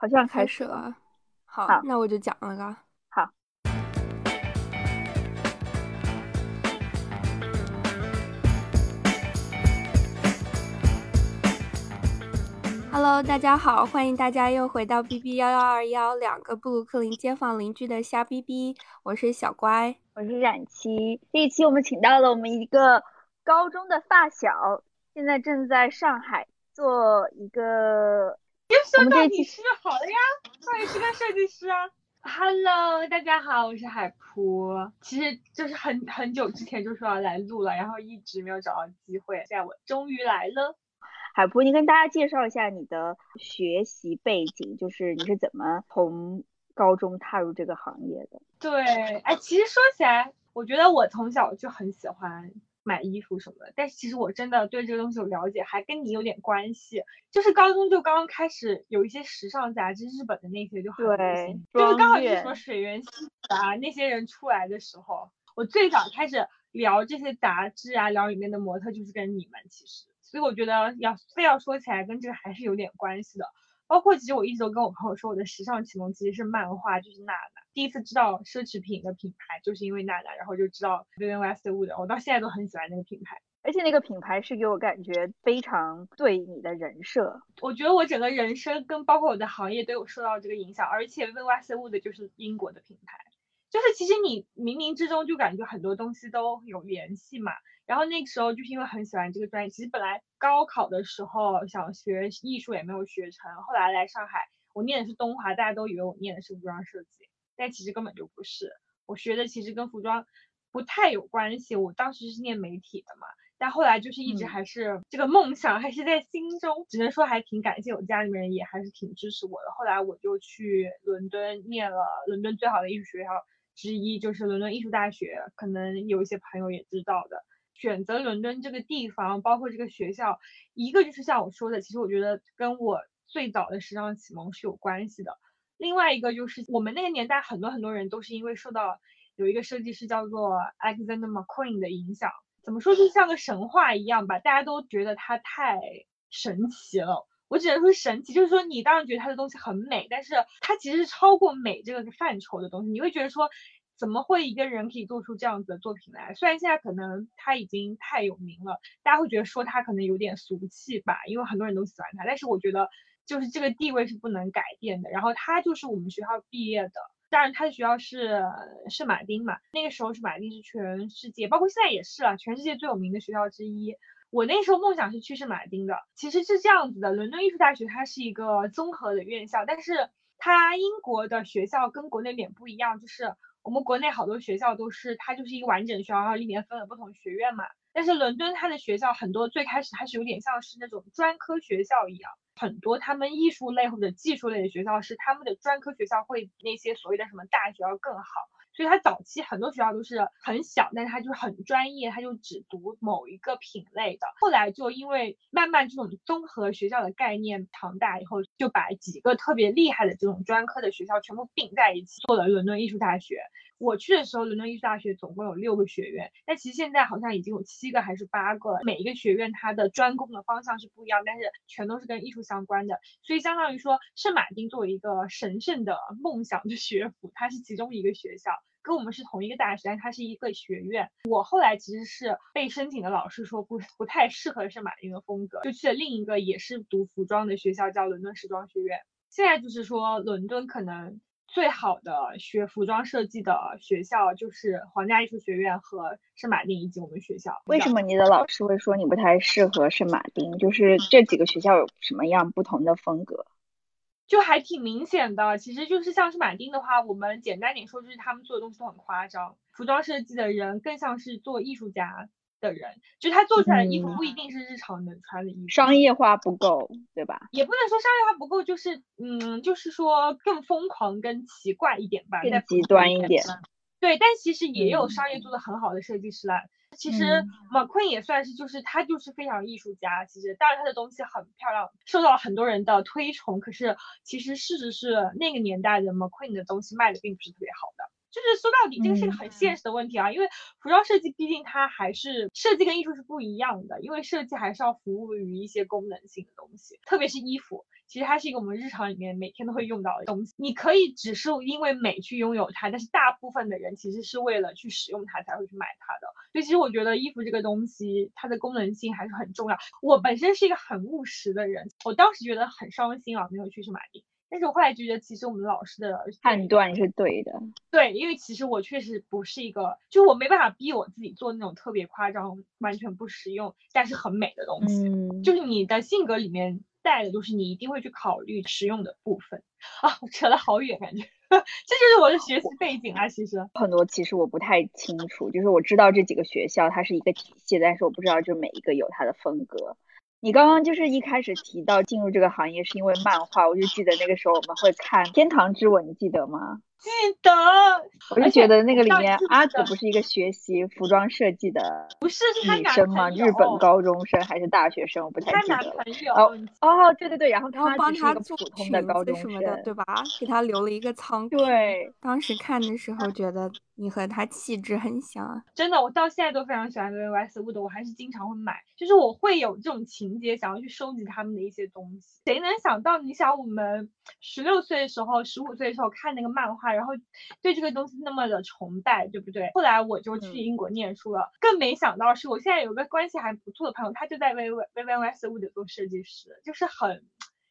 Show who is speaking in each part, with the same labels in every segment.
Speaker 1: 好像
Speaker 2: 开
Speaker 1: 始了。
Speaker 2: 好，那我就讲了个。
Speaker 1: 好。
Speaker 2: Hello，大家好，欢迎大家又回到 B B 幺幺二幺两个布鲁克林街坊邻居的瞎 B B，我是小乖，
Speaker 1: 我是冉琪。这一期我们请到了我们一个高中的发小，现在正在上海做一个。
Speaker 3: 说到你是好了呀，我也是个设计师啊。Hello，大家好，我是海普。其实就是很很久之前就说要来录了，然后一直没有找到机会，现在我终于来了。
Speaker 1: 海普，你跟大家介绍一下你的学习背景，就是你是怎么从高中踏入这个行业的？
Speaker 3: 对，哎，其实说起来，我觉得我从小就很喜欢。买衣服什么的，但是其实我真的对这个东西有了解，还跟你有点关系。就是高中就刚刚开始有一些时尚杂志，日本的那些就很流行，就是刚好是什么水原希子啊那些人出来的时候，我最早开始聊这些杂志啊，聊里面的模特就是跟你们其实，所以我觉得要非要说起来跟这个还是有点关系的。包括其实我一直都跟我朋友说，我的时尚启蒙其实是漫画，就是娜娜。第一次知道奢侈品的品牌，就是因为娜娜，然后就知道 Vivienne Westwood。我到现在都很喜欢那个品牌，
Speaker 1: 而且那个品牌是给我感觉非常对你的人设。
Speaker 3: 我觉得我整个人生跟包括我的行业都有受到这个影响，而且 Vivienne Westwood 就是英国的品牌，就是其实你冥冥之中就感觉很多东西都有联系嘛。然后那个时候就是因为很喜欢这个专业，其实本来高考的时候想学艺术也没有学成，后来来上海，我念的是东华，大家都以为我念的是服装设计，但其实根本就不是，我学的其实跟服装不太有关系。我当时是念媒体的嘛，但后来就是一直还是这个梦想还是在心中，只能说还挺感谢我家里面人也还是挺支持我的。后来我就去伦敦念了伦敦最好的艺术学校之一，就是伦敦艺术大学，可能有一些朋友也知道的。选择伦敦这个地方，包括这个学校，一个就是像我说的，其实我觉得跟我最早的时尚启蒙是有关系的。另外一个就是我们那个年代很多很多人都是因为受到有一个设计师叫做 Alexander McQueen 的影响，怎么说就像个神话一样吧，大家都觉得他太神奇了。我只能说神奇，就是说你当然觉得他的东西很美，但是他其实是超过美这个范畴的东西，你会觉得说。怎么会一个人可以做出这样子的作品来？虽然现在可能他已经太有名了，大家会觉得说他可能有点俗气吧，因为很多人都喜欢他。但是我觉得就是这个地位是不能改变的。然后他就是我们学校毕业的，当然他的学校是圣马丁嘛，那个时候圣马丁是全世界，包括现在也是啊，全世界最有名的学校之一。我那时候梦想是去圣马丁的，其实是这样子的，伦敦艺术大学它是一个综合的院校，但是它英国的学校跟国内点不一样，就是。我们国内好多学校都是，它就是一个完整学校，然后里面分了不同学院嘛。但是伦敦它的学校很多，最开始它是有点像是那种专科学校一样，很多他们艺术类或者技术类的学校是他们的专科学校会比那些所谓的什么大学要更好。所以他早期很多学校都是很小，但是他就很专业，他就只读某一个品类的。后来就因为慢慢这种综合学校的概念庞大以后，就把几个特别厉害的这种专科的学校全部并在一起，做了伦敦艺术大学。我去的时候，伦敦艺术大学总共有六个学院，但其实现在好像已经有七个还是八个。每一个学院它的专攻的方向是不一样，但是全都是跟艺术相关的。所以相当于说，圣马丁作为一个神圣的梦想的学府，它是其中一个学校。跟我们是同一个大学，但它是一个学院。我后来其实是被申请的老师说不不太适合圣马丁的风格，就去了另一个也是读服装的学校，叫伦敦时装学院。现在就是说，伦敦可能最好的学服装设计的学校就是皇家艺术学院和圣马丁以及我们学校。
Speaker 1: 为什么你的老师会说你不太适合圣马丁？就是这几个学校有什么样不同的风格？
Speaker 3: 就还挺明显的，其实就是像是马丁的话，我们简单点说，就是他们做的东西都很夸张。服装设计的人更像是做艺术家的人，就他做出来的衣服不一定是日常能穿的衣服，
Speaker 1: 商业化不够，对吧？
Speaker 3: 也不能说商业化不够，就是嗯，就是说更疯狂、更奇怪一点吧，
Speaker 1: 更极端一点。
Speaker 3: 对，但其实也有商业做的很好的设计师啦。其实马昆也算是，就是他就是非常艺术家。其实当然他的东西很漂亮，受到了很多人的推崇。可是其实事实是，那个年代的马昆的东西卖的并不是特别好的。就是说到底，这个是个很现实的问题啊。因为服装设计毕竟它还是设计跟艺术是不一样的，因为设计还是要服务于一些功能性的东西，特别是衣服。
Speaker 4: 其实它是一个我们日常里面每天都会用到的东西。你可以只是因为美去拥有它，但是大部分的人其实是为了去使用它才会去买它的。所以其实我觉得衣服这个东西，它的功能性还是很重要。我本身是一个很务实的人，我当时觉得很伤心啊，没有去去买。但是我后来觉得，其实我们老师的
Speaker 1: 判断是对的。
Speaker 4: 对，因为其实我确实不是一个，就我没办法逼我自己做那种特别夸张、完全不实用但是很美的东西。嗯，就是你的性格里面带的，就是你一定会去考虑实用的部分啊。我扯得好远，感觉 这就是我的学习背景啊。其实
Speaker 1: 很多其实我不太清楚，就是我知道这几个学校它是一个体系，但是我不知道就每一个有它的风格。你刚刚就是一开始提到进入这个行业是因为漫画，我就记得那个时候我们会看《天堂之吻》，你记得吗？
Speaker 4: 记得，
Speaker 1: 我就觉得那个里面阿紫不是一个学习服装设计的，
Speaker 4: 不是是
Speaker 1: 女生吗？日本高中生还是大学生？我不太记得了。
Speaker 4: 哦
Speaker 1: 哦，对对对，然后
Speaker 2: 他帮
Speaker 1: 他
Speaker 2: 做
Speaker 1: 裙子
Speaker 2: 什么的，对吧？给他留了一个仓库。
Speaker 1: 对，
Speaker 2: 当时看的时候觉得你和他气质很像啊。
Speaker 4: 真的，我到现在都非常喜欢 V Y S 物的，我还是经常会买。就是我会有这种情节，想要去收集他们的一些东西。谁能想到？你想我们十六岁的时候，十五岁的时候看那个漫画。然后对这个东西那么的崇拜，对不对？后来我就去英国念书了，更没想到是我现在有个关系还不错的朋友，他就在 V V V V S 物的做设计师，就是很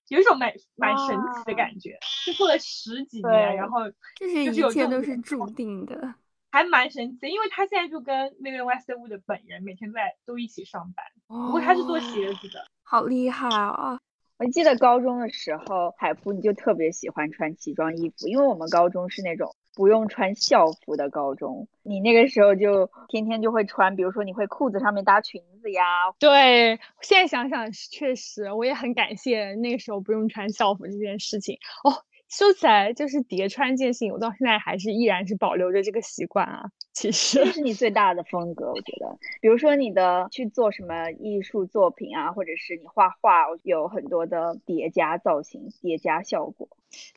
Speaker 4: 有一种蛮蛮神奇的感觉，就做了十几年，然后
Speaker 2: 就是一切都是注定的，
Speaker 4: 还蛮神奇的，因为他现在就跟 V V Y S 物的本人每天在都一起上班，不过他是做鞋子的，
Speaker 2: 好厉害啊！
Speaker 1: 我记得高中的时候，海普你就特别喜欢穿奇装异服，因为我们高中是那种不用穿校服的高中，你那个时候就天天就会穿，比如说你会裤子上面搭裙子呀。
Speaker 3: 对，现在想想确实，我也很感谢那个时候不用穿校服这件事情哦。说起来就是叠穿这件事情，我到现在还是依然是保留着这个习惯啊。其实
Speaker 1: 这是你最大的风格，我觉得。比如说你的去做什么艺术作品啊，或者是你画画，有很多的叠加造型、叠加效果。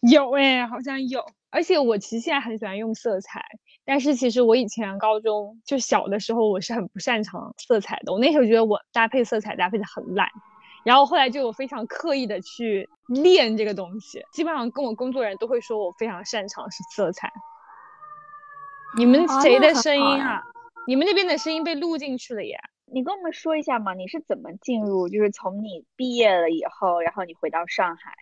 Speaker 3: 有哎，好像有。而且我其实现在很喜欢用色彩，但是其实我以前高中就小的时候，我是很不擅长色彩的。我那时候觉得我搭配色彩搭配的很烂。然后后来就有非常刻意的去练这个东西，基本上跟我工作人都会说我非常擅长是色彩。你们谁的声音啊？你们那边的声音被录进去了耶！
Speaker 1: 你跟我们说一下嘛，你是怎么进入？就是从你毕业了以后，然后你回到上海，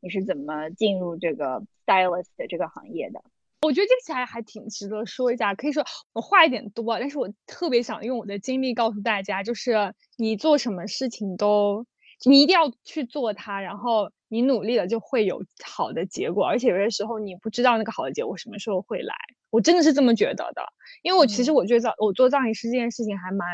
Speaker 1: 你是怎么进入这个 stylist 的这个行业的？
Speaker 3: 我觉得这个其实还挺值得说一下。可以说我话有点多，但是我特别想用我的经历告诉大家，就是你做什么事情都。你一定要去做它，然后你努力了就会有好的结果，而且有些时候你不知道那个好的结果什么时候会来。我真的是这么觉得的，因为我其实我觉得嗯我做葬仪师这件事情还蛮，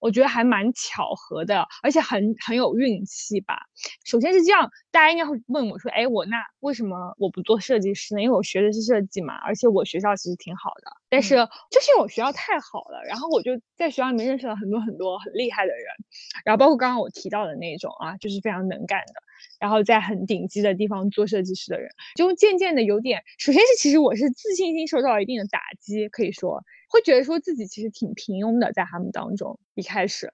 Speaker 3: 我觉得还蛮巧合的，而且很很有运气吧。首先是这样，大家应该会问我说，哎，我那为什么我不做设计师呢？因为我学的是设计嘛，而且我学校其实挺好的，但是就是因为我学校太好了，然后我就在学校里面认识了很多很多很厉害的人，然后包括刚刚我提到的那种啊，就是非常能干的。然后在很顶级的地方做设计师的人，就渐渐的有点，首先是其实我是自信心受到了一定的打击，可以说会觉得说自己其实挺平庸的，在他们当中一开始，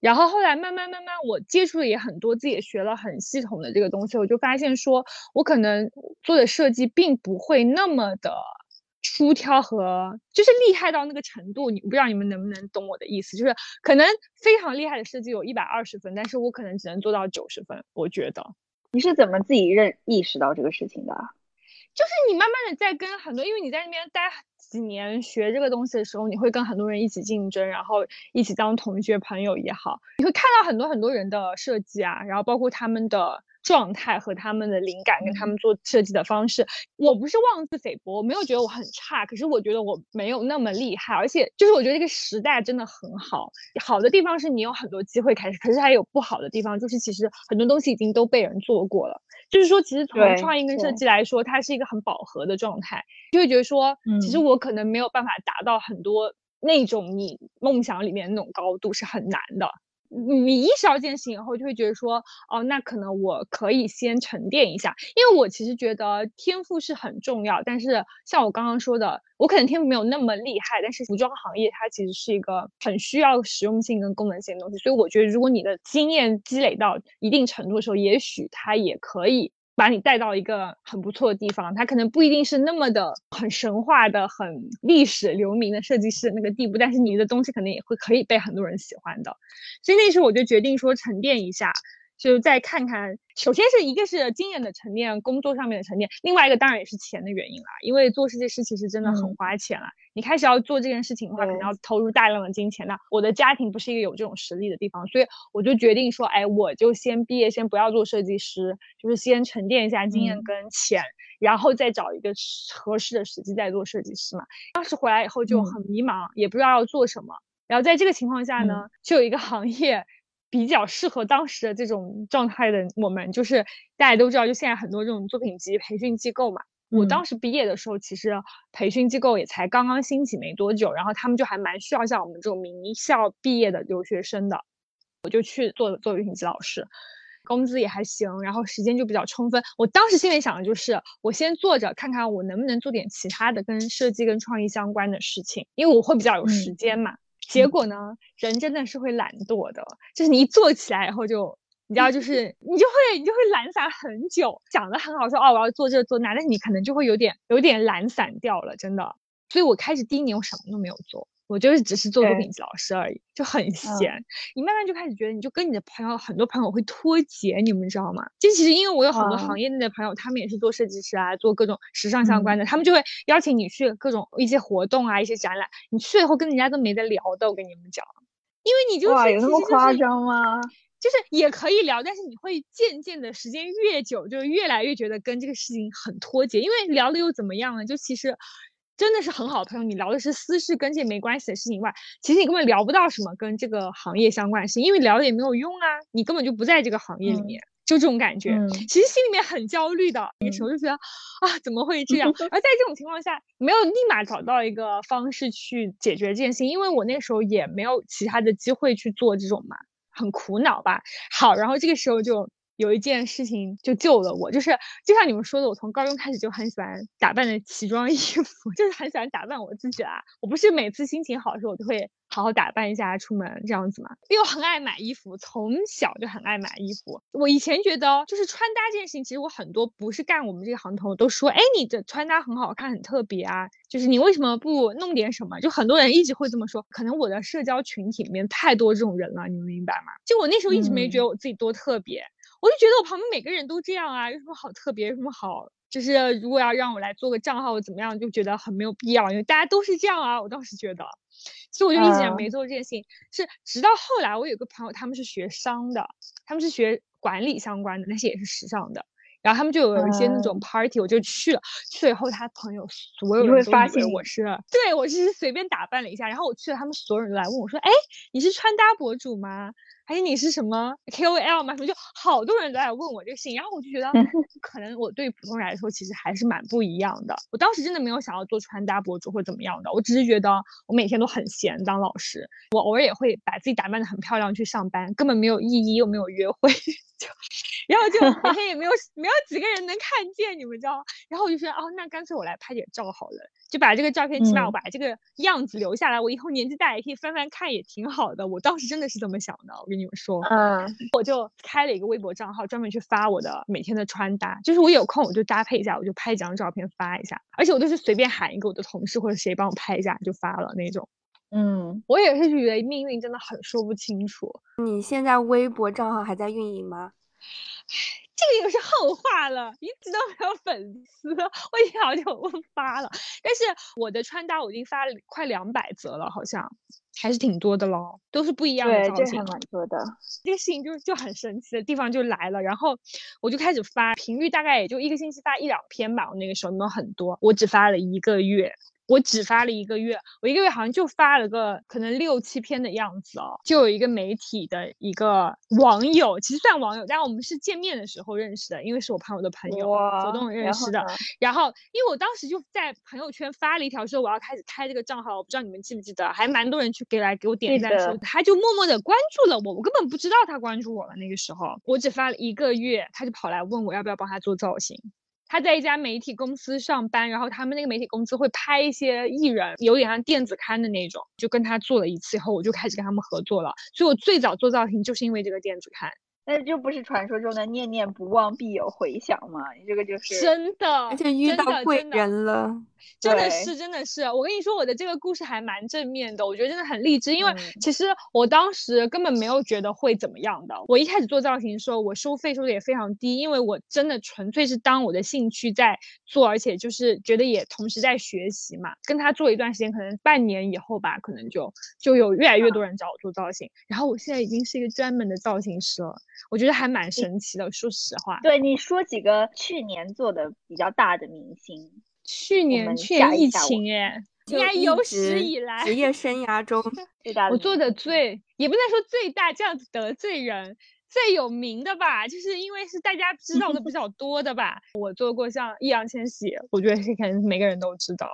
Speaker 3: 然后后来慢慢慢慢我接触的也很多，自己也学了很系统的这个东西，我就发现说我可能做的设计并不会那么的。出挑和就是厉害到那个程度，你不知道你们能不能懂我的意思，就是可能非常厉害的设计有一百二十分，但是我可能只能做到九十分。我觉得
Speaker 1: 你是怎么自己认意识到这个事情的？
Speaker 3: 就是你慢慢的在跟很多，因为你在那边待几年学这个东西的时候，你会跟很多人一起竞争，然后一起当同学朋友也好，你会看到很多很多人的设计啊，然后包括他们的。状态和他们的灵感跟他们做设计的方式，我不是妄自菲薄，我没有觉得我很差，可是我觉得我没有那么厉害，而且就是我觉得这个时代真的很好，好的地方是你有很多机会开始，可是还有不好的地方，就是其实很多东西已经都被人做过了，就是说其实从创意跟设计来说，它是一个很饱和的状态，就会觉得说，其实我可能没有办法达到很多那种你梦想里面那种高度是很难的。你意识到这件事情以后，就会觉得说，哦，那可能我可以先沉淀一下，因为我其实觉得天赋是很重要，但是像我刚刚说的，我可能天赋没有那么厉害，但是服装行业它其实是一个很需要实用性跟功能性的东西，所以我觉得如果你的经验积累到一定程度的时候，也许它也可以把你带到一个很不错的地方。它可能不一定是那么的很神话的、很历史留名的设计师那个地步，但是你的东西可能也会可以被很多人喜欢的。所以那时候我就决定说沉淀一下。就再看看，首先是一个是经验的沉淀，工作上面的沉淀，另外一个当然也是钱的原因啦。因为做设计师其实真的很花钱了，你开始要做这件事情的话，肯定要投入大量的金钱。那我的家庭不是一个有这种实力的地方，所以我就决定说，哎，我就先毕业，先不要做设计师，就是先沉淀一下经验跟钱，然后再找一个合适的时机再做设计师嘛。当时回来以后就很迷茫，也不知道要做什么。然后在这个情况下呢，就有一个行业。比较适合当时的这种状态的我们，就是大家都知道，就现在很多这种作品集培训机构嘛。我当时毕业的时候，其实培训机构也才刚刚兴起没多久，然后他们就还蛮需要像我们这种名校毕业的留学生的。我就去做做作品集老师，工资也还行，然后时间就比较充分。我当时心里想的就是，我先做着看看我能不能做点其他的跟设计跟创意相关的事情，因为我会比较有时间嘛。结果呢，人真的是会懒惰的，就是你一做起来以后就，你知道，就是你就会你就会懒散很久，讲的很好说哦，我要做这做那，但是你可能就会有点有点懒散掉了，真的。所以我开始第一年我什么都没有做。我就是只是做作品集老师而已，就很闲。你慢慢就开始觉得，你就跟你的朋友很多朋友会脱节，你们知道吗？就其实因为我有很多行业内的朋友，他们也是做设计师啊，做各种时尚相关的，他们就会邀请你去各种一些活动啊，一些展览。你去了以后跟人家都没得聊的，我跟你们讲，因为你就是
Speaker 1: 哇，有那么夸张吗？
Speaker 3: 就是也可以聊，但是你会渐渐的时间越久，就越来越觉得跟这个事情很脱节，因为聊了又怎么样呢？就其实。真的是很好的朋友，你聊的是私事，跟这没关系的事情以外，其实你根本聊不到什么跟这个行业相关的事，因为聊了也没有用啊，你根本就不在这个行业里面，就这种感觉。其实心里面很焦虑的，那时候就觉得啊，怎么会这样？而在这种情况下，没有立马找到一个方式去解决这件事情，因为我那时候也没有其他的机会去做这种嘛，很苦恼吧。好，然后这个时候就。有一件事情就救了我，就是就像你们说的，我从高中开始就很喜欢打扮的奇装异服，就是很喜欢打扮我自己啦。我不是每次心情好的时候，我都会好好打扮一下出门这样子嘛。因为我很爱买衣服，从小就很爱买衣服。我以前觉得就是穿搭这件事情，其实我很多不是干我们这个行的朋友都说，哎，你的穿搭很好看，很特别啊。就是你为什么不弄点什么？就很多人一直会这么说。可能我的社交群体里面太多这种人了，你们明白吗？就我那时候一直没觉得我自己多特别。我就觉得我旁边每个人都这样啊，有什么好特别，有什么好？就是如果要让我来做个账号怎么样，就觉得很没有必要，因为大家都是这样啊。我当时觉得，所以我就一直没做这件事情。是直到后来，我有个朋友，他们是学商的，他们是学管理相关的，那些也是时尚的。然后他们就有一些那种 party，我就去了。去了以后，他朋友所有人都发现我是，对我是随便打扮了一下。然后我去了，他们所有人都来问我说：“哎，你是穿搭博主吗？”还是你是什么 KOL 吗？什么就好多人都来问我这个事情，然后我就觉得可能我对普通人来说其实还是蛮不一样的。我当时真的没有想要做穿搭博主或怎么样的，我只是觉得我每天都很闲当老师，我偶尔也会把自己打扮的很漂亮去上班，根本没有意义又没有约会，就然后就每天 也没有没有几个人能看见，你们知道？然后我就说哦，那干脆我来拍点照好了。就把这个照片，起码我把这个样子留下来，我以后年纪大也可以翻翻看，也挺好的。我当时真的是这么想的，我跟你们说，嗯，我就开了一个微博账号，专门去发我的每天的穿搭，就是我有空我就搭配一下，我就拍几张照片发一下，而且我都是随便喊一个我的同事或者谁帮我拍一下就发了那种。嗯，我也是觉得命运真的很说不清楚。
Speaker 2: 你现在微博账号还在运营吗？
Speaker 3: 这个又是后话了，一直都没有粉丝，我已经好久不发了。但是我的穿搭我已经发了快两百则了，好像还是挺多的咯，都是不一样的造型。
Speaker 1: 这还蛮多的。
Speaker 3: 这个事情就就很神奇的地方就来了，然后我就开始发，频率大概也就一个星期发一两篇吧。我那个时候没有很多，我只发了一个月。我只发了一个月，我一个月好像就发了个可能六七篇的样子哦。就有一个媒体的一个网友，其实算网友，但我们是见面的时候认识的，因为是我朋友的朋友主动认识的。然后，因为我当时就在朋友圈发了一条说我要开始开这个账号，我不知道你们记不记得，还蛮多人去给来给我点赞说，他就默默的关注了我，我根本不知道他关注我了。那个时候我只发了一个月，他就跑来问我要不要帮他做造型。他在一家媒体公司上班，然后他们那个媒体公司会拍一些艺人，有点像电子刊的那种，就跟他做了一次以后，我就开始跟他们合作了。所以我最早做造型就是因为这个电子刊。
Speaker 1: 那这不是传说中的念念不忘必有回响吗？你这个就是
Speaker 3: 真的，
Speaker 2: 而且遇到贵人了，
Speaker 3: 真的是真的是。我跟你说，我的这个故事还蛮正面的，我觉得真的很励志。因为其实我当时根本没有觉得会怎么样的。我一开始做造型的时候，我收费收的也非常低，因为我真的纯粹是当我的兴趣在做，而且就是觉得也同时在学习嘛。跟他做一段时间，可能半年以后吧，可能就就有越来越多人找我做造型。然后我现在已经是一个专门的造型师了。我觉得还蛮神奇的，说实话。
Speaker 1: 对，你说几个去年做的比较大的明星？
Speaker 3: 去年去年疫情哎，应该有史以来
Speaker 2: 职业生涯中
Speaker 1: 最大的。
Speaker 3: 我做的最也不能说最大，这样子得罪人。最有名的吧，就是因为是大家知道的比较多的吧。我做过像易烊千玺，我觉得是可能每个人都知道。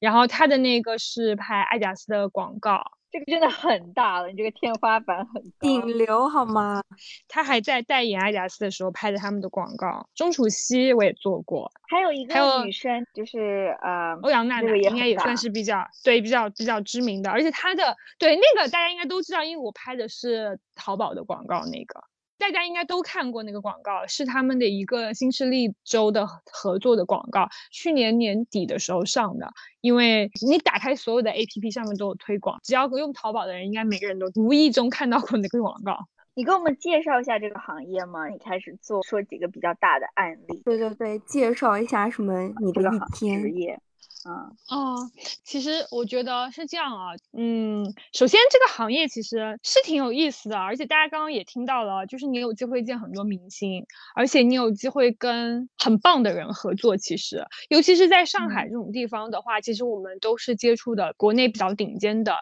Speaker 3: 然后他的那个是拍爱贾斯的广告。
Speaker 1: 这个真的很大了，你这个天花板很
Speaker 2: 顶流好吗？
Speaker 3: 他还在代言爱贾斯的时候拍的他们的广告。钟楚曦我也做过，
Speaker 1: 还有一个女生就是呃
Speaker 3: 欧阳娜娜，应该也算是比较对比较比较知名的，而且她的对那个大家应该都知道，因为我拍的是淘宝的广告那个。大家应该都看过那个广告，是他们的一个新势力周的合作的广告，去年年底的时候上的。因为你打开所有的 APP 上面都有推广，只要用淘宝的人，应该每个人都无意中看到过那个广告。
Speaker 1: 你给我们介绍一下这个行业吗？你开始做，说几个比较大的案例。
Speaker 2: 对对对，介绍一下什么你的一天。
Speaker 1: 职业。
Speaker 3: 嗯哦，其实我觉得是这样啊，嗯，首先这个行业其实是挺有意思的，而且大家刚刚也听到了，就是你有机会见很多明星，而且你有机会跟很棒的人合作。其实，尤其是在上海这种地方的话，其实我们都是接触的国内比较顶尖的。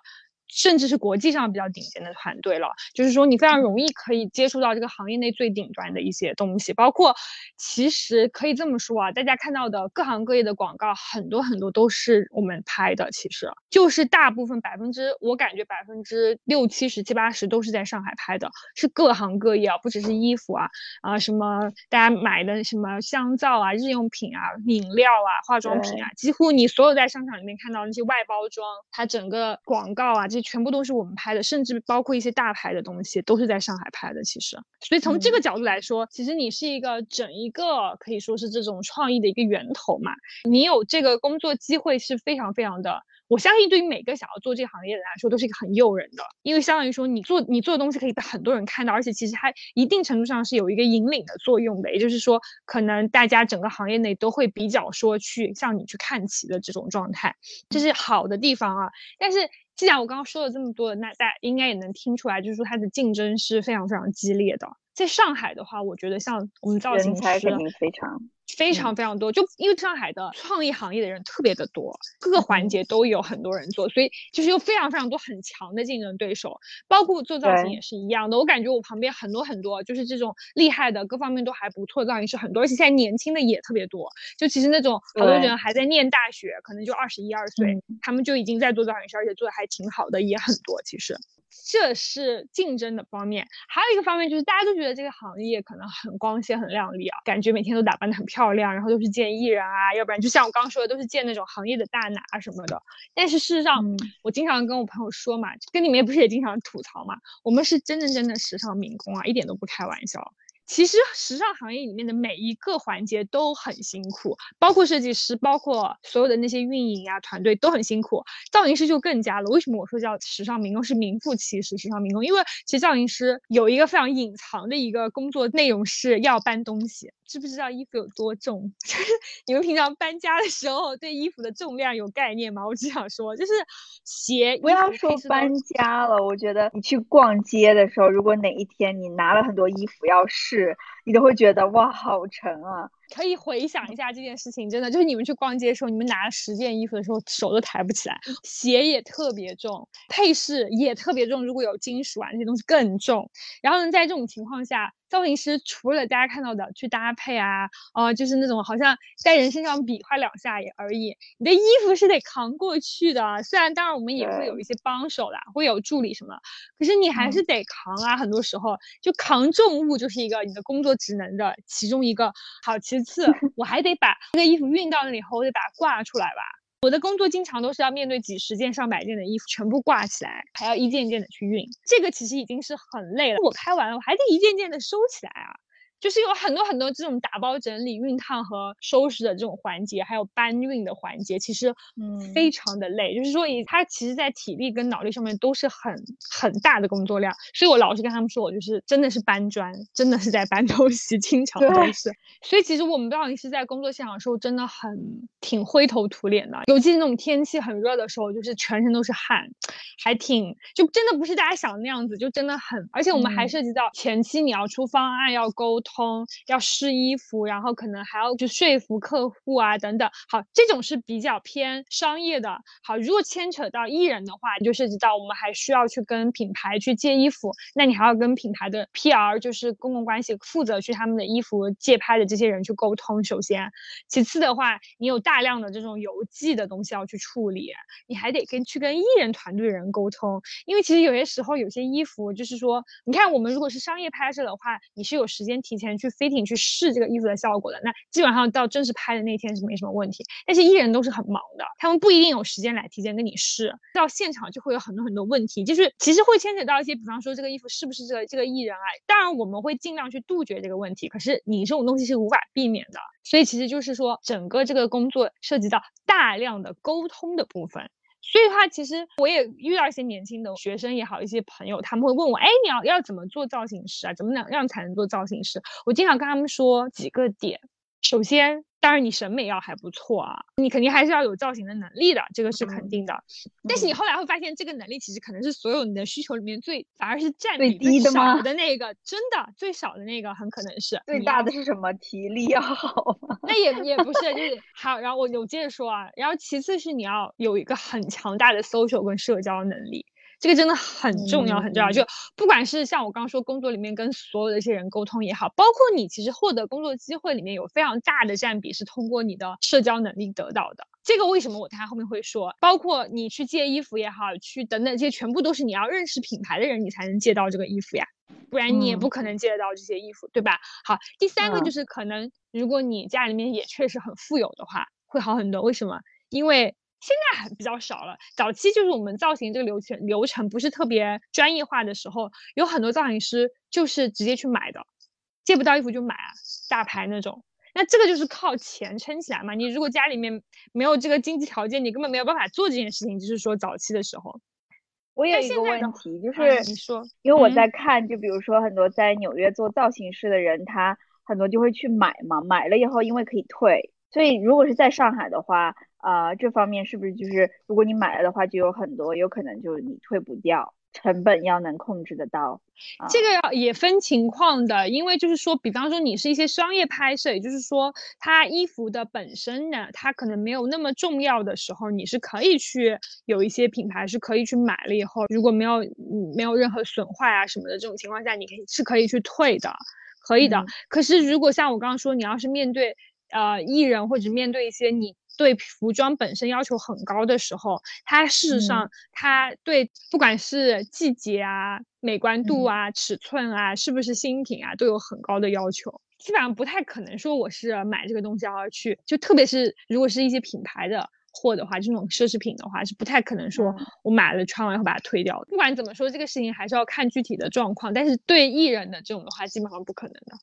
Speaker 3: 甚至是国际上比较顶尖的团队了，就是说你非常容易可以接触到这个行业内最顶端的一些东西，包括其实可以这么说啊，大家看到的各行各业的广告很多很多都是我们拍的，其实。就是大部分百分之我感觉百分之六七十七八十都是在上海拍的，是各行各业啊，不只是衣服啊啊什么大家买的什么香皂啊、日用品啊、饮料啊、化妆品啊，几乎你所有在商场里面看到那些外包装，它整个广告啊这。全部都是我们拍的，甚至包括一些大牌的东西都是在上海拍的。其实，所以从这个角度来说，其实你是一个整一个可以说是这种创意的一个源头嘛。你有这个工作机会是非常非常的。我相信对于每个想要做这个行业的人来说，都是一个很诱人的，因为相当于说你做你做的东西可以被很多人看到，而且其实还一定程度上是有一个引领的作用的。也就是说，可能大家整个行业内都会比较说去向你去看齐的这种状态，这是好的地方啊。但是。既然我刚刚说了这么多，那大家应该也能听出来，就是说它的竞争是非常非常激烈的。在上海的话，我觉得像我们造型师，
Speaker 1: 肯定非常。
Speaker 3: 非常非常多，就因为上海的创意行业的人特别的多，各个环节都有很多人做，所以就是有非常非常多很强的竞争对手，包括做造型也是一样的。我感觉我旁边很多很多就是这种厉害的，各方面都还不错的造型师很多，而且现在年轻的也特别多。就其实那种好多人还在念大学，可能就二十一二岁，他们就已经在做造型师，而且做的还挺好的，也很多。其实。这是竞争的方面，还有一个方面就是大家都觉得这个行业可能很光鲜、很亮丽啊，感觉每天都打扮得很漂亮，然后都是见艺人啊，要不然就像我刚刚说的，都是见那种行业的大拿什么的。但是事实上，我经常跟我朋友说嘛，跟你们也不是也经常吐槽嘛，我们是真真正的时尚民工啊，一点都不开玩笑。其实时尚行业里面的每一个环节都很辛苦，包括设计师，包括所有的那些运营啊团队都很辛苦。造型师就更加了。为什么我说叫时尚民工是名副其实时尚民工？因为其实造型师有一个非常隐藏的一个工作内容是要搬东西。知不知道衣服有多重？就是你们平常搬家的时候对衣服的重量有概念吗？我只想说，就是鞋
Speaker 1: 不要说搬家了，我觉得你去逛街的时候，如果哪一天你拿了很多衣服要试，是。你都会觉得哇，好沉啊。
Speaker 3: 可以回想一下这件事情，真的就是你们去逛街的时候，你们拿了十件衣服的时候，手都抬不起来。鞋也特别重，配饰也特别重，如果有金属啊那些东西更重。然后呢，在这种情况下，造型师除了大家看到的去搭配啊，呃，就是那种好像在人身上比划两下也而已，你的衣服是得扛过去的。虽然当然我们也会有一些帮手啦，会有助理什么，可是你还是得扛啊。很多时候就扛重物就是一个你的工作职能的其中一个。好，其次我还得把那个衣服运到那里后，我得把它挂出来吧。我的工作经常都是要面对几十件、上百件的衣服，全部挂起来，还要一件件的去运，这个其实已经是很累了。我开完了，我还得一件件的收起来啊。就是有很多很多这种打包整理、熨烫和收拾的这种环节，还有搬运的环节，其实嗯非常的累。就是说，以它其实在体力跟脑力上面都是很很大的工作量。所以我老是跟他们说，我就是真的是搬砖，真的是在搬 东西，经常都是。所以其实我们造型师在工作现场的时候真的很挺灰头土脸的，尤其是那种天气很热的时候，就是全身都是汗，还挺就真的不是大家想的那样子，就真的很。而且我们还涉及到前期你要出方案，要沟通。通要试衣服，然后可能还要去说服客户啊等等。好，这种是比较偏商业的。好，如果牵扯到艺人的话，就涉及到我们还需要去跟品牌去借衣服，那你还要跟品牌的 PR，就是公共关系负责去他们的衣服借拍的这些人去沟通。首先，其次的话，你有大量的这种邮寄的东西要去处理，你还得跟去跟艺人团队人沟通，因为其实有些时候有些衣服就是说，你看我们如果是商业拍摄的话，你是有时间提。前去 fitting 去试这个衣服的效果的，那基本上到正式拍的那天是没什么问题。但是艺人都是很忙的，他们不一定有时间来提前跟你试，到现场就会有很多很多问题，就是其实会牵扯到一些，比方说这个衣服是不是这个这个艺人啊？当然我们会尽量去杜绝这个问题，可是你这种东西是无法避免的，所以其实就是说整个这个工作涉及到大量的沟通的部分。所以的话，其实我也遇到一些年轻的学生也好，一些朋友他们会问我，哎，你要要怎么做造型师啊？怎么样样才能做造型师？我经常跟他们说几个点，首先。当然，你审美要还不错啊，你肯定还是要有造型的能力的，这个是肯定的。但是你后来会发现，这个能力其实可能是所有你的需求里面最反而是占比最少的那个，真的最少的那个很可能是
Speaker 1: 最大的是什么？体力要好吗？
Speaker 3: 那也也不是，就是好。然后我我接着说啊，然后其次是你要有一个很强大的 social 跟社交能力。这个真的很重要，很重要。就不管是像我刚刚说，工作里面跟所有的一些人沟通也好，包括你其实获得工作机会里面有非常大的占比是通过你的社交能力得到的。这个为什么我他后面会说，包括你去借衣服也好，去等等，这些全部都是你要认识品牌的人，你才能借到这个衣服呀，不然你也不可能借得到这些衣服，对吧？好，第三个就是可能如果你家里面也确实很富有的话，会好很多。为什么？因为。现在还比较少了，早期就是我们造型这个流程流程不是特别专业化的时候，有很多造型师就是直接去买的，借不到衣服就买啊，大牌那种。那这个就是靠钱撑起来嘛。你如果家里面没有这个经济条件，你根本没有办法做这件事情。就是说早期的时候，
Speaker 1: 我有一个问题，就是
Speaker 3: 你说，
Speaker 1: 因为我在看，就比如说很多在纽约做造型师的人，他很多就会去买嘛，买了以后因为可以退，所以如果是在上海的话。啊，这方面是不是就是如果你买了的话，就有很多有可能就是你退不掉，成本要能控制得到。
Speaker 3: 这个要也分情况的，因为就是说，比方说你是一些商业拍摄，也就是说，它衣服的本身呢，它可能没有那么重要的时候，你是可以去有一些品牌是可以去买了以后，如果没有没有任何损坏啊什么的这种情况下，你可以是可以去退的，可以的。可是如果像我刚刚说，你要是面对呃艺人或者面对一些你。对服装本身要求很高的时候，它事实上，它对不管是季节啊、美观度啊、尺寸啊，是不是新品啊，都有很高的要求。基本上不太可能说我是买这个东西而去，就特别是如果是一些品牌的货的话，这种奢侈品的话，是不太可能说我买了穿完后把它退掉的。不管怎么说，这个事情还是要看具体的状况。但是对艺人的这种的话，基本上不可能的。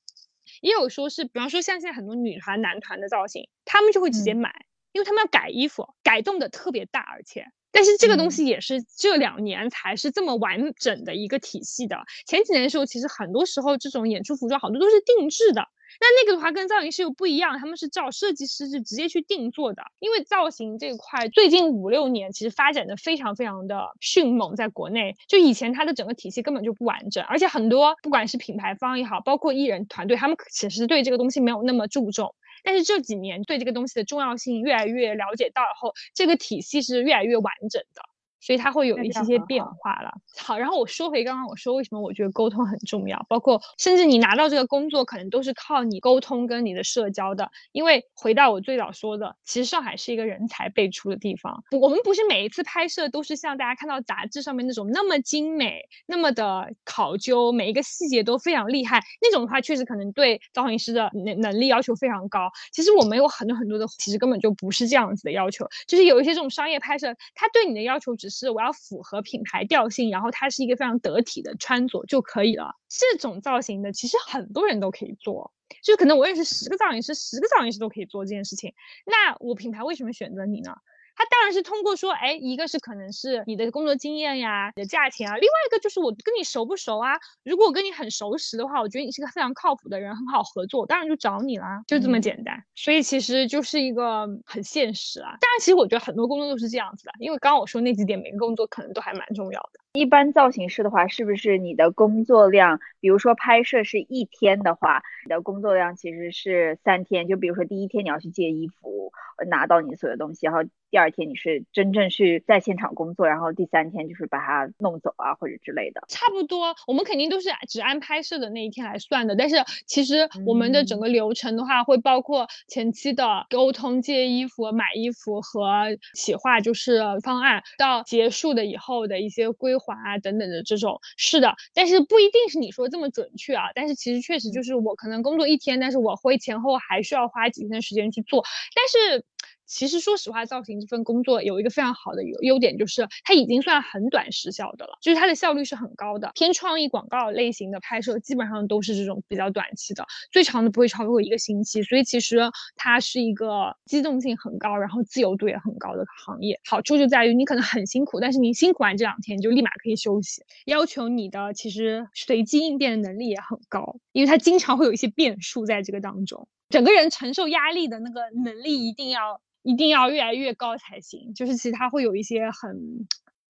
Speaker 3: 也有说是，比方说像现在很多女团、男团的造型，他们就会直接买。因为他们要改衣服，改动的特别大，而且，但是这个东西也是这两年才是这么完整的一个体系的。前几年的时候，其实很多时候这种演出服装好多都是定制的，那那个的话跟造型师又不一样，他们是照设计师是直接去定做的。因为造型这块最近五六年其实发展的非常非常的迅猛，在国内就以前它的整个体系根本就不完整，而且很多不管是品牌方也好，包括艺人团队，他们其实对这个东西没有那么注重。但是这几年对这个东西的重要性越来越了解到以后，这个体系是越来越完整的。所以它会有一些些变化了。好，然后我说回刚刚我说为什么我觉得沟通很重要，包括甚至你拿到这个工作，可能都是靠你沟通跟你的社交的。因为回到我最早说的，其实上海是一个人才辈出的地方。我们不是每一次拍摄都是像大家看到杂志上面那种那么精美、那么的考究，每一个细节都非常厉害。那种的话，确实可能对造型师的能能力要求非常高。其实我们有很多很多的，其实根本就不是这样子的要求，就是有一些这种商业拍摄，它对你的要求只是我要符合品牌调性，然后它是一个非常得体的穿着就可以了。这种造型的，其实很多人都可以做，就可能我认识十个造型师，十个造型师都可以做这件事情。那我品牌为什么选择你呢？它当然是通过说，哎，一个是可能是你的工作经验呀，你的价钱啊，另外一个就是我跟你熟不熟啊？如果我跟你很熟识的话，我觉得你是个非常靠谱的人，很好合作，我当然就找你啦，就这么简单。所以其实就是一个很现实啊。当然，其实我觉得很多工作都是这样子的，因为刚刚我说那几点，每个工作可能都还蛮重要的。
Speaker 1: 一般造型师的话，是不是你的工作量，比如说拍摄是一天的话，你的工作量其实是三天？就比如说第一天你要去借衣服，拿到你所有东西，然后第二天你是真正去在现场工作，然后第三天就是把它弄走啊或者之类的。
Speaker 3: 差不多，我们肯定都是只按拍摄的那一天来算的。但是其实我们的整个流程的话，会包括前期的沟通、借衣服、买衣服和企划，就是方案，到结束的以后的一些规划啊等等的这种。是的，但是不一定是你说这么准确啊。但是其实确实就是我可能工作一天，但是我会前后还需要花几天的时间去做，但是。其实说实话，造型这份工作有一个非常好的优优点，就是它已经算很短时效的了，就是它的效率是很高的。偏创意广告类型的拍摄，基本上都是这种比较短期的，最长的不会超过一个星期。所以其实它是一个机动性很高，然后自由度也很高的行业。好处就在于你可能很辛苦，但是你辛苦完这两天，你就立马可以休息。要求你的其实随机应变的能力也很高，因为它经常会有一些变数在这个当中，整个人承受压力的那个能力一定要。一定要越来越高才行，就是其实它会有一些很，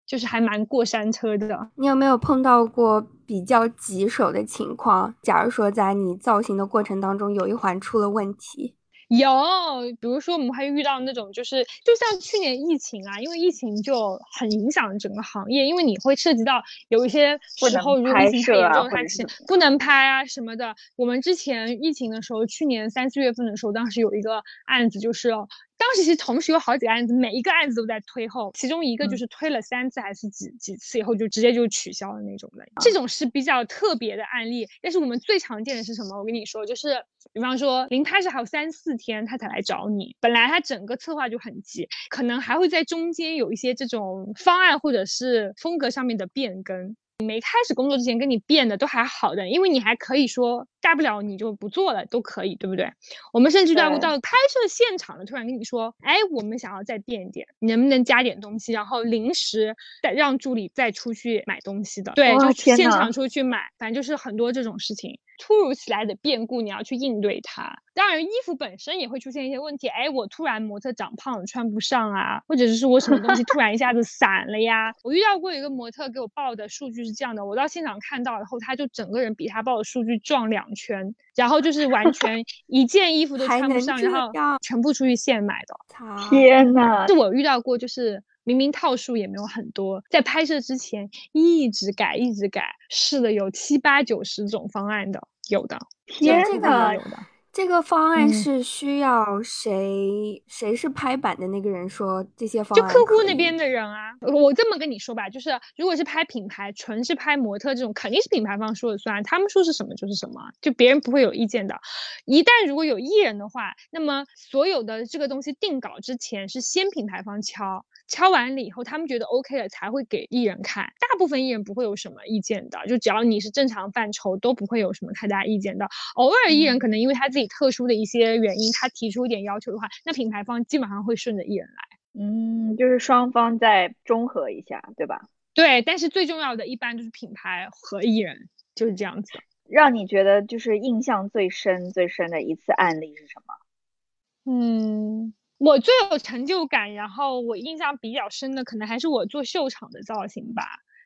Speaker 3: 就是还蛮过山车的。
Speaker 2: 你有没有碰到过比较棘手的情况？假如说在你造型的过程当中有一环出了问题？
Speaker 3: 有，比如说我们会遇到那种，就是就像去年疫情啊，因为疫情就很影响整个行业，因为你会涉及到有一些时候，如果疫情太严重，它是不能拍啊什么的。我们之前疫情的时候，去年三四月份的时候，当时有一个案子就是。当时其实同时有好几个案子，每一个案子都在推后，其中一个就是推了三次还是几几次以后就直接就取消了那种的。这种是比较特别的案例。但是我们最常见的是什么？我跟你说，就是比方说临开始还有三四天他才来找你，本来他整个策划就很急，可能还会在中间有一些这种方案或者是风格上面的变更。没开始工作之前跟你变的都还好的，因为你还可以说大不了你就不做了都可以，对不对？我们甚至到到拍摄现场了突然跟你说，哎，我们想要再变一点，你能不能加点东西？然后临时再让助理再出去买东西的，对，就现场出去买，反正就是很多这种事情。突如其来的变故，你要去应对它。当然，衣服本身也会出现一些问题。哎，我突然模特长胖了，穿不上啊，或者是我什么东西突然一下子散了呀。我遇到过一个模特给我报的数据是这样的，我到现场看到然后，他就整个人比他报的数据壮两圈，然后就是完 全一件衣服都穿不上，然后全部出去现买的。
Speaker 1: 天呐，
Speaker 3: 是我遇到过，就是明明套数也没有很多，在拍摄之前一直改，一直改，试了有七八九十种方案的。有的，
Speaker 1: 天
Speaker 2: 呐，
Speaker 3: 有的。
Speaker 2: 这个方案是需要谁？谁是拍板的那个人说这些方
Speaker 3: 案？就客户那边的人啊。我这么跟你说吧，就是如果是拍品牌，纯是拍模特这种，肯定是品牌方说了算，他们说是什么就是什么，就别人不会有意见的。一旦如果有艺人的话，那么所有的这个东西定稿之前是先品牌方敲。敲完了以后，他们觉得 OK 了，才会给艺人看。大部分艺人不会有什么意见的，就只要你是正常范畴，都不会有什么太大意见的。偶尔艺人可能因为他自己特殊的一些原因，他提出一点要求的话，那品牌方基本上会顺着艺人来。
Speaker 1: 嗯，就是双方再中和一下，对吧？
Speaker 3: 对，但是最重要的一般就是品牌和艺人就是这样子。
Speaker 1: 让你觉得就是印象最深、最深的一次案例是什么？
Speaker 3: 嗯。我最有成就感，然后我印象比较深的，可能还是我做秀场的造型吧，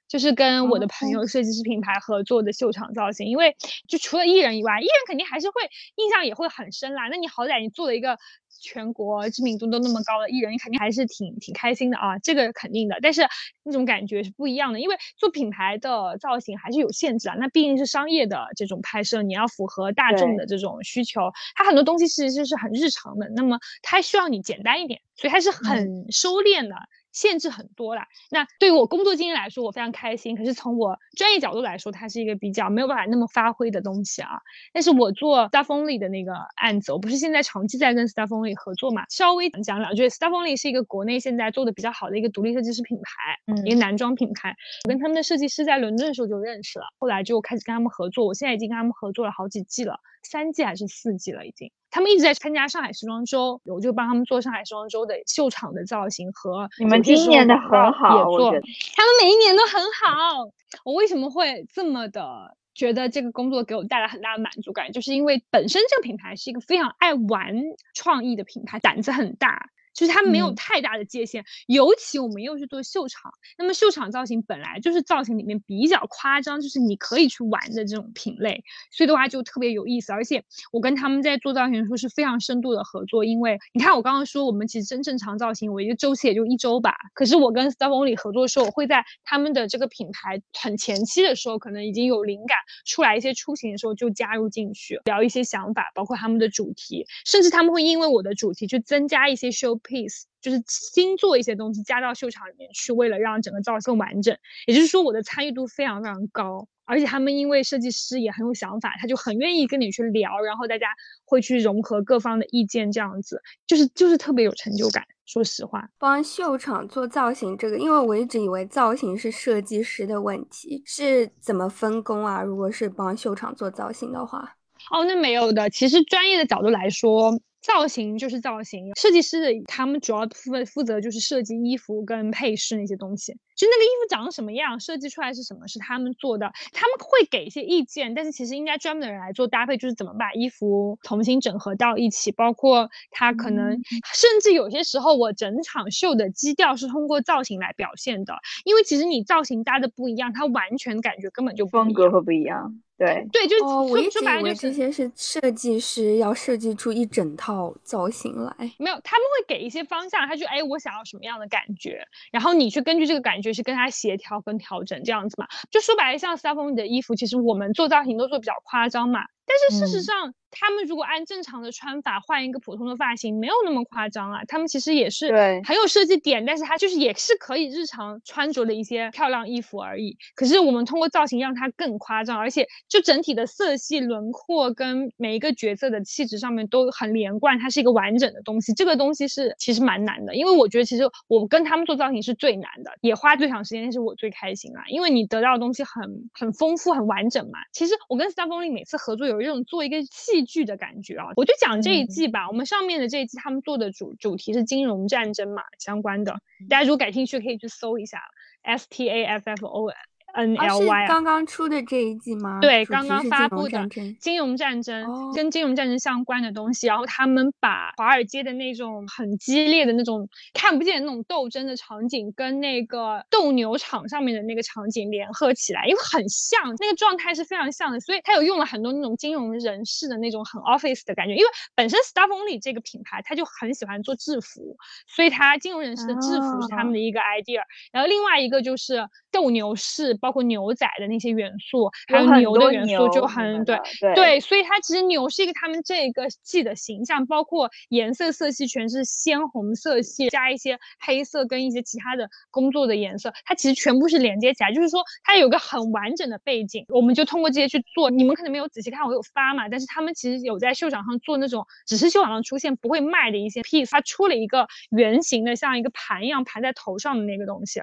Speaker 3: 就是跟我的朋友设计师品牌合作的秀场造型。因为就除了艺人以外，艺人肯定还是会印象也会很深啦。那你好歹你做了一个全国知名度都那么高的艺人，你肯定还是挺挺开心的啊，这个肯定的。但是那种感觉是不一样的，因为做品牌的造型还是有限制啊。那毕竟是商业的这种拍摄，你要符合大众的这种需求，它很多东西其实是很日常的，那么它需要你简单一点，所以它是很收敛的。限制很多啦。那对于我工作经验来说，我非常开心。可是从我专业角度来说，它是一个比较没有办法那么发挥的东西啊。但是我做 Staff Only 的那个案子，我不是现在长期在跟 Staff Only 合作嘛？稍微讲两句，Staff Only 是一个国内现在做的比较好的一个独立设计师品牌，嗯，一个男装品牌。我跟他们的设计师在伦敦的时候就认识了，后来就开始跟他们合作。我现在已经跟他们合作了好几季了，三季还是四季了已经。他们一直在参加上海时装周，我就帮他们做上海时装周的秀场的造型和
Speaker 1: 你们今年的很好，
Speaker 3: 我觉得他们每一年都很好。我为什么会这么的觉得这个工作给我带来很大的满足感？就是因为本身这个品牌是一个非常爱玩创意的品牌，胆子很大。就是它没有太大的界限，尤其我们又是做秀场，那么秀场造型本来就是造型里面比较夸张，就是你可以去玩的这种品类，所以的话就特别有意思。而且我跟他们在做造型的时候是非常深度的合作，因为你看我刚刚说我们其实真正常造型，我一个周期也就一周吧，可是我跟 Staff Only 合作的时候，我会在他们的这个品牌很前期的时候，可能已经有灵感出来一些出行的时候就加入进去，聊一些想法，包括他们的主题，甚至他们会因为我的主题去增加一些 show。Piece 就是新做一些东西加到秀场里面去，为了让整个造型更完整。也就是说，我的参与度非常非常高，而且他们因为设计师也很有想法，他就很愿意跟你去聊，然后大家会去融合各方的意见，这样子就是就是特别有成就感。说实话，
Speaker 2: 帮秀场做造型这个，因为我一直以为造型是设计师的问题，是怎么分工啊？如果是帮秀场做造型的话，
Speaker 3: 哦，那没有的。其实专业的角度来说。造型就是造型，设计师的他们主要负负责就是设计衣服跟配饰那些东西。就那个衣服长什么样，设计出来是什么，是他们做的。他们会给一些意见，但是其实应该专门的人来做搭配，就是怎么把衣服重新整合到一起。包括他可能甚至有些时候，我整场秀的基调是通过造型来表现的。因为其实你造型搭的不一样，它完全感觉根本就
Speaker 1: 风格会不一样。对
Speaker 3: 对，就
Speaker 2: 哦，我一直
Speaker 3: 以
Speaker 2: 为这些是设计师要设计出一整套造型来。
Speaker 3: 没有，他们会给一些方向，他就哎，我想要什么样的感觉，然后你去根据这个感觉去跟他协调跟调整这样子嘛。就说白了，像 s t e p h n 的衣服，其实我们做造型都做比较夸张嘛。但是事实上，他们如果按正常的穿法换一个普通的发型，没有那么夸张啊。他们其实也是很有设计点，但是它就是也是可以日常穿着的一些漂亮衣服而已。可是我们通过造型让它更夸张，而且就整体的色系轮廓跟每一个角色的气质上面都很连贯，它是一个完整的东西。这个东西是其实蛮难的，因为我觉得其实我跟他们做造型是最难的，也花最长时间，但是我最开心啦，因为你得到的东西很很丰富、很完整嘛。其实我跟 Star 风力每次合作有。一种做一个戏剧的感觉啊，我就讲这一季吧。我们上面的这一季，他们做的主主题是金融战争嘛，相关的。大家如果感兴趣，可以去搜一下 S T A F F O。N L Y
Speaker 2: 刚刚出的这一季吗？
Speaker 3: 对，刚刚发布的金融战争，跟金融战争相关的东西。然后他们把华尔街的那种很激烈的那种看不见的那种斗争的场景，跟那个斗牛场上面的那个场景联合起来，因为很像，那个状态是非常像的。所以他有用了很多那种金融人士的那种很 office 的感觉。因为本身 Staff Only 这个品牌，他就很喜欢做制服，所以他金融人士的制服是他们的一个 idea。然后另外一个就是斗牛士。包括牛仔的那些元素，还有牛的元素就很对对，所以它其实牛是一个他们这个季的形象，包括颜色色系全是鲜红色系，加一些黑色跟一些其他的工作的颜色，它其实全部是连接起来，就是说它有个很完整的背景，我们就通过这些去做。你们可能没有仔细看，我有发嘛，但是他们其实有在秀场上做那种只是秀场上出现不会卖的一些 piece，它出了一个圆形的像一个盘一样盘在头上的那个东西。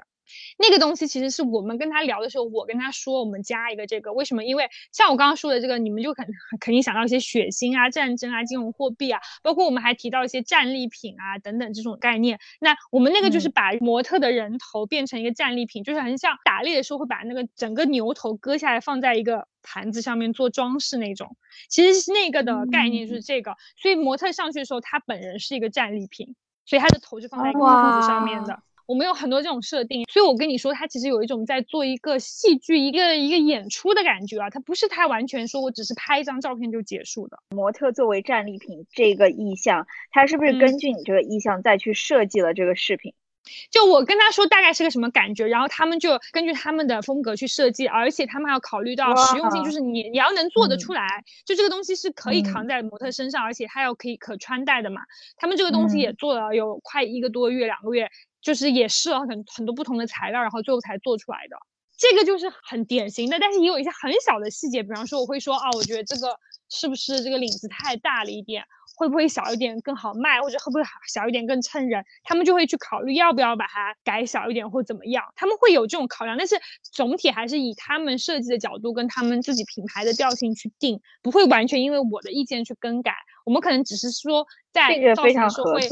Speaker 3: 那个东西其实是我们跟他聊的时候，我跟他说，我们加一个这个，为什么？因为像我刚刚说的这个，你们就肯 肯定想到一些血腥啊、战争啊、金融货币啊，包括我们还提到一些战利品啊等等这种概念。那我们那个就是把模特的人头变成一个战利品，就是很像打猎的时候会把那个整个牛头割下来放在一个盘子上面做装饰那种。其实是那个的概念就是这个，所以模特上去的时候，他本人是一个战利品，所以他的头就放在一个盘子上面的。我们有很多这种设定，所以我跟你说，它其实有一种在做一个戏剧、一个一个演出的感觉啊，它不是它完全说我只是拍一张照片就结束的。
Speaker 1: 模特作为战利品这个意向，他是不是根据你这个意向再去设计了这个视频？
Speaker 3: 就我跟他说大概是个什么感觉，然后他们就根据他们的风格去设计，而且他们还要考虑到实用性，就是你你要能做得出来，就这个东西是可以扛在模特身上，而且它要可以可穿戴的嘛。他们这个东西也做了有快一个多月、两个月，就是也试了很很多不同的材料，然后最后才做出来的。这个就是很典型的，但是也有一些很小的细节，比方说我会说啊，我觉得这个是不是这个领子太大了一点。会不会小一点更好卖，或者会不会小一点更衬人？他们就会去考虑要不要把它改小一点或怎么样，他们会有这种考量。但是总体还是以他们设计的角度跟他们自己品牌的调性去定，不会完全因为我的意见去更改。我们可能只是说在造型时候会。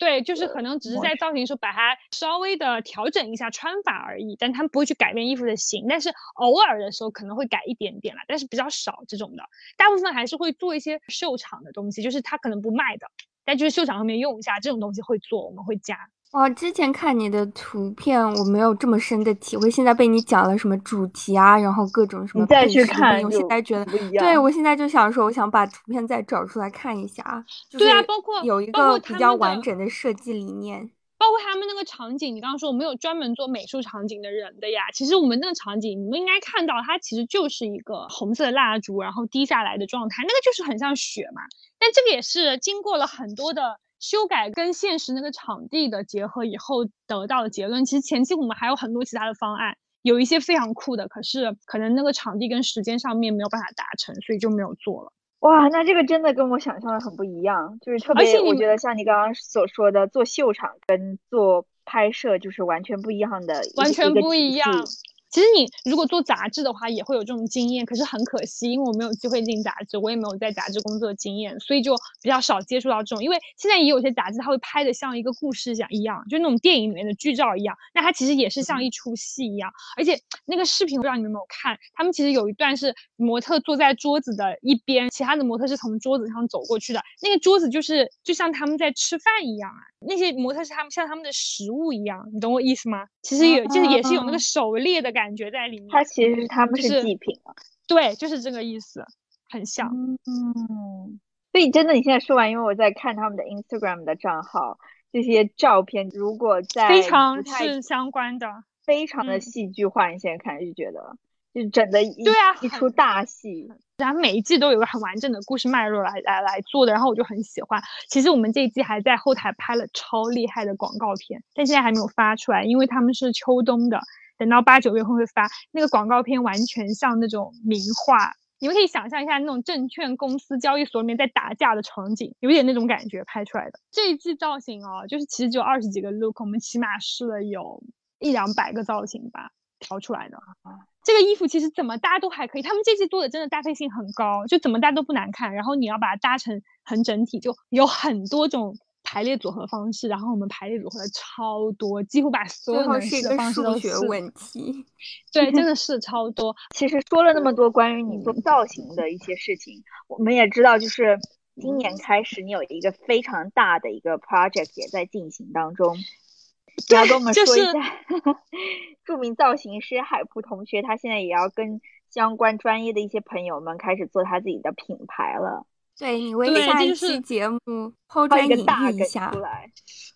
Speaker 3: 对，就是可能只是在造型时候把它稍微的调整一下穿法而已，但他们不会去改变衣服的型，但是偶尔的时候可能会改一点点啦，但是比较少这种的，大部分还是会做一些秀场的东西，就是他可能不卖的，但就是秀场上面用一下这种东西会做，我们会加。
Speaker 2: 哦，之前看你的图片，我没有这么深的体会。现在被你讲了什么主题啊，然后各种什么，
Speaker 1: 你再去看，
Speaker 2: 我现在觉得，对我现在就想说，我想把图片再找出来看一下啊。
Speaker 3: 对啊，包括
Speaker 2: 有一个比较完整的设计理念，
Speaker 3: 包括他们那个场景。你刚刚说我们有专门做美术场景的人的呀，其实我们那个场景，你们应该看到，它其实就是一个红色的蜡烛，然后滴下来的状态，那个就是很像雪嘛。但这个也是经过了很多的。修改跟现实那个场地的结合以后得到的结论，其实前期我们还有很多其他的方案，有一些非常酷的，可是可能那个场地跟时间上面没有办法达成，所以就没有做了。
Speaker 1: 哇，那这个真的跟我想象的很不一样，就是特别，我觉得像你刚刚所说的做秀场跟做拍摄就是完全不一样的，
Speaker 3: 完全不一样。其实你如果做杂志的话，也会有这种经验。可是很可惜，因为我没有机会进杂志，我也没有在杂志工作经验，所以就比较少接触到这种。因为现在也有些杂志，它会拍的像一个故事讲一样，就那种电影里面的剧照一样。那它其实也是像一出戏一样。而且那个视频不知道你们有没有看，他们其实有一段是模特坐在桌子的一边，其他的模特是从桌子上走过去的。那个桌子就是就像他们在吃饭一样啊。那些模特是他们像他们的食物一样，你懂我意思吗？其实有就是也是有那个狩猎的感觉在里面。
Speaker 1: 它其实他们是祭品啊，
Speaker 3: 对，就是这个意思，很像。
Speaker 1: 嗯，所以真的，你现在说完，因为我在看他们的 Instagram 的账号，这些照片如果在
Speaker 3: 非常是相关的，
Speaker 1: 非常的戏剧化，你现在看就觉得。就整的一
Speaker 3: 对啊，
Speaker 1: 一出大戏，
Speaker 3: 然后每一季都有个很完整的故事脉络来来来做的，然后我就很喜欢。其实我们这一季还在后台拍了超厉害的广告片，但现在还没有发出来，因为他们是秋冬的，等到八九月份会发。那个广告片完全像那种名画，你们可以想象一下那种证券公司交易所里面在打架的场景，有点那种感觉拍出来的。这一季造型哦，就是其实只有二十几个 look，我们起码试了有一两百个造型吧，调出来的。这个衣服其实怎么搭都还可以，他们这季做的真的搭配性很高，就怎么搭都不难看。然后你要把它搭成很整体，就有很多种排列组合方式。然后我们排列组合超多，几乎把所有能试的方式都
Speaker 2: 学问题。
Speaker 3: 对，真的是超多。
Speaker 1: 其实说了那么多关于你做造型的一些事情，我们也知道，就是今年开始你有一个非常大的一个 project 也在进行当中。你 要跟我们说一下，著名造型师海普同学，他现在也要跟相关专业的一些朋友们开始做他自己的品牌了。
Speaker 2: 对你为下一期节目抛砖引玉一下。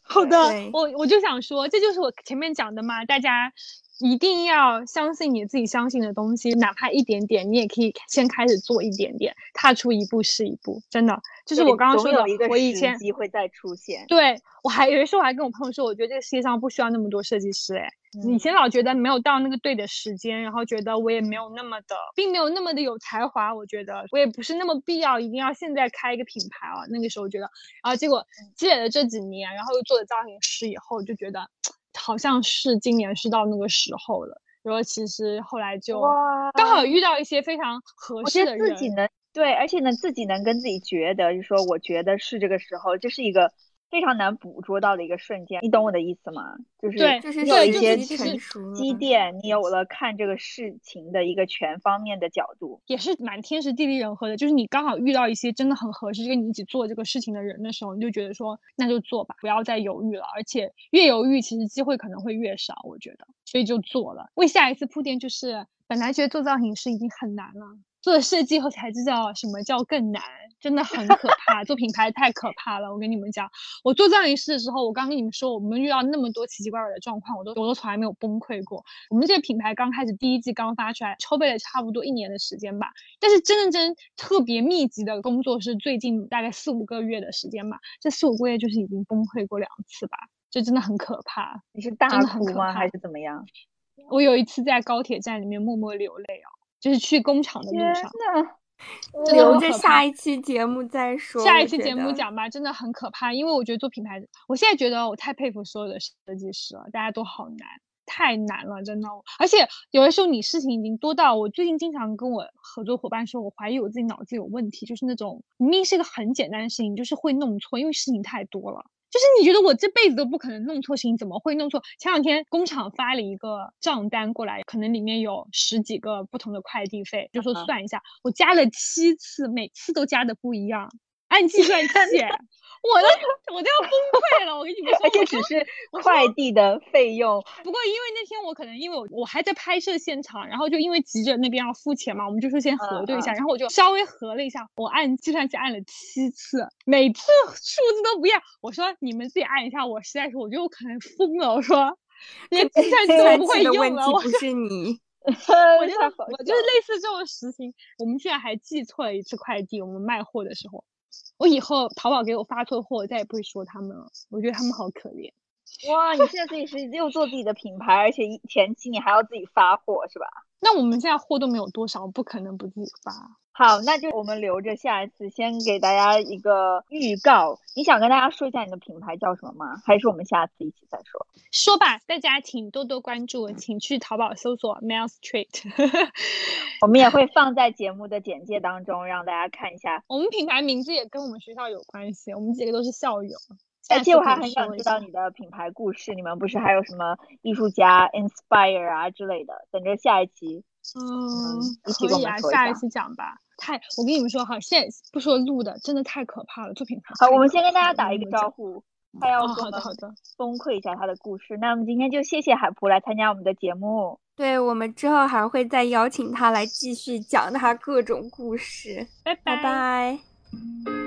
Speaker 3: 好的，我我就想说，这就是我前面讲的嘛，大家。一定要相信你自己相信的东西，哪怕一点点，你也可以先开始做一点点，踏出一步是一步。真的，就是我刚刚说的，我以前
Speaker 1: 机会再出现。
Speaker 3: 对我还有一时候我还跟我朋友说，我觉得这个世界上不需要那么多设计师。哎，以前老觉得没有到那个对的时间，然后觉得我也没有那么的，并没有那么的有才华。我觉得我也不是那么必要，一定要现在开一个品牌啊。那个时候觉得，然后结果积累了这几年，然后又做了造型师以后，就觉得。好像是今年是到那个时候了，然后其实后来就刚好遇到一些非常合适的
Speaker 1: 人，自己能对，而且呢自己能跟自己觉得，就说我觉得是这个时候，这是一个非常难捕捉到的一个瞬间，你懂我的意思吗？就是
Speaker 3: 对
Speaker 2: 就是
Speaker 1: 你有一些
Speaker 2: 成熟
Speaker 1: 积淀，你有了看这个事情的一个全方面的角度。
Speaker 3: 也是蛮天时地利人和的，就是你刚好遇到一些真的很合适跟你一起做这个事情的人的时候，你就觉得说那就做吧，不要再犹豫了。而且越犹豫，其实机会可能会越少，我觉得，所以就做了。为下一次铺垫，就是本来觉得做造型师已经很难了，做了设计后才知道什么叫更难，真的很可怕。做品牌太可怕了，我跟你们讲，我做造型师的时候，我刚跟你们说，我们遇到那么多奇奇怪怪的状况，我都我都从来没有崩溃过。我们这个品牌刚开始第一季刚发出来，筹备了差不多一年的时间吧。但是真认真特别密集的工作是最近大概四五个月的时间吧。这四五个月就是已经崩溃过两次吧，这真的很可怕。
Speaker 1: 你是大哭吗？还是怎么样？
Speaker 3: 我有一次在高铁站里面默默流泪哦，就是去工厂的路上。
Speaker 1: 呐，
Speaker 3: 真的
Speaker 2: 留着下一期节目再说。
Speaker 3: 下一期节目讲吧，真的很可怕，因为我觉得做品牌，我现在觉得我太佩服所有的设计师了，大家都好难，太难了，真的。而且有的时候你事情已经多到，我最近经常跟我合作伙伴说，我怀疑我自己脑子有问题，就是那种明明是一个很简单的事情，就是会弄错，因为事情太多了。就是你觉得我这辈子都不可能弄错事情，怎么会弄错？前两天工厂发了一个账单过来，可能里面有十几个不同的快递费，就说
Speaker 1: 嗯
Speaker 3: 算一下，我加了七次，每次都加的不一样，按计 算器，我都我都要崩溃了。我跟你们说，
Speaker 1: 而且只是快递的费用，
Speaker 3: 不过因为那天我可能因为我我还在拍摄现场，然后就因为急着那边要付钱嘛，我们就说先核对一下，然后我就稍微核了一下，我按计算器按了七次，每次数字都不一样。我说你们自己按一下，我实在是我觉得我可能疯了，我说 连计算器都不会用了，我
Speaker 2: 题不是你。
Speaker 3: 我就
Speaker 1: 太好
Speaker 3: 我就是类似这种事情，我们居然还寄错了一次快递，我们卖货的时候。我以后淘宝给我发错货，我再也不会说他们了。我觉得他们好可怜。
Speaker 1: 哇！你现在自己是又做自己的品牌，而且一前期你还要自己发货，是吧？
Speaker 3: 那我们现在货都没有多少，不可能不自己发。
Speaker 1: 好，那就我们留着下一次先给大家一个预告。你想跟大家说一下你的品牌叫什么吗？还是我们下次一起再说？
Speaker 3: 说吧，大家请多多关注，请去淘宝搜索 Mel Street。
Speaker 1: 我们也会放在节目的简介当中，让大家看一下。
Speaker 3: 我们品牌名字也跟我们学校有关系，我们几个都是校友。
Speaker 1: 而且我还很想知道你的品牌故事，你们不是还有什么艺术家 inspire 啊之类的？等着下一期。
Speaker 3: 嗯，可以啊，下一
Speaker 1: 们说一下
Speaker 3: 次讲吧。太，我跟你们说哈，现在不说录的，真的太可怕了，做品牌
Speaker 1: 好，我们先跟大家打一个招呼，他要
Speaker 3: 好的好的，
Speaker 1: 崩溃一下他的故事。那我们今天就谢谢海普来参加我们的节目。
Speaker 2: 对我们之后还会再邀请他来继续讲他各种故事。
Speaker 3: 拜
Speaker 2: 拜拜。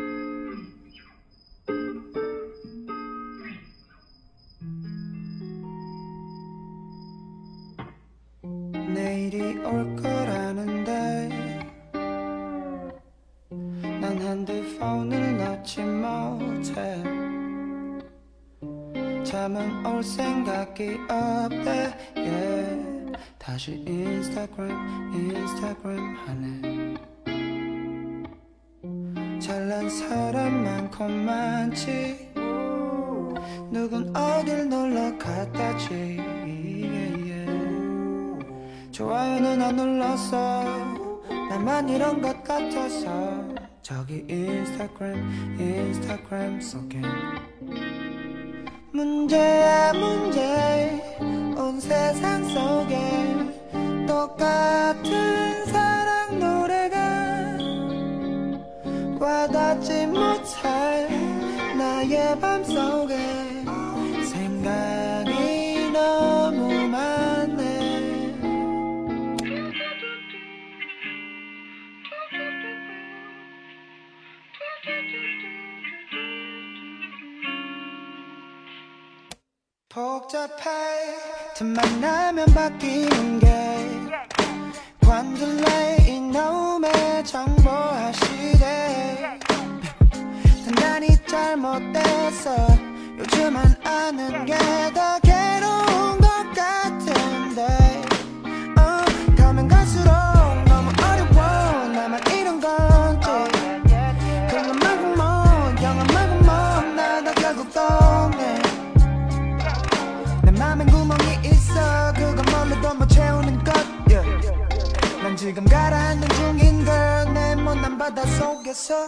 Speaker 5: 내일이 올 거라는데. 난 핸드폰을 놓지 못해. 잠은 올 생각이 없대 yeah. 다시 인스타그램 인스타그램 하네. 잘난 사람 많고 많지. 누군 어딜 놀러 갔 좋아요는 안 눌렀어 나만 이런 것 같아서. 저기 인스타그램 인스타그램 속에 문제야 문제. 온 세상 속에 똑같은 사랑 노래가 와닿지 못할 나의 맘속에 복잡해. 틈 만 나면 바뀌는 게 관둘래 이놈의 정보화 시대. 단단히 잘못됐어. 요즘은 아는 게더 지금 가라앉는 중인 걸내 못난 바다 속에서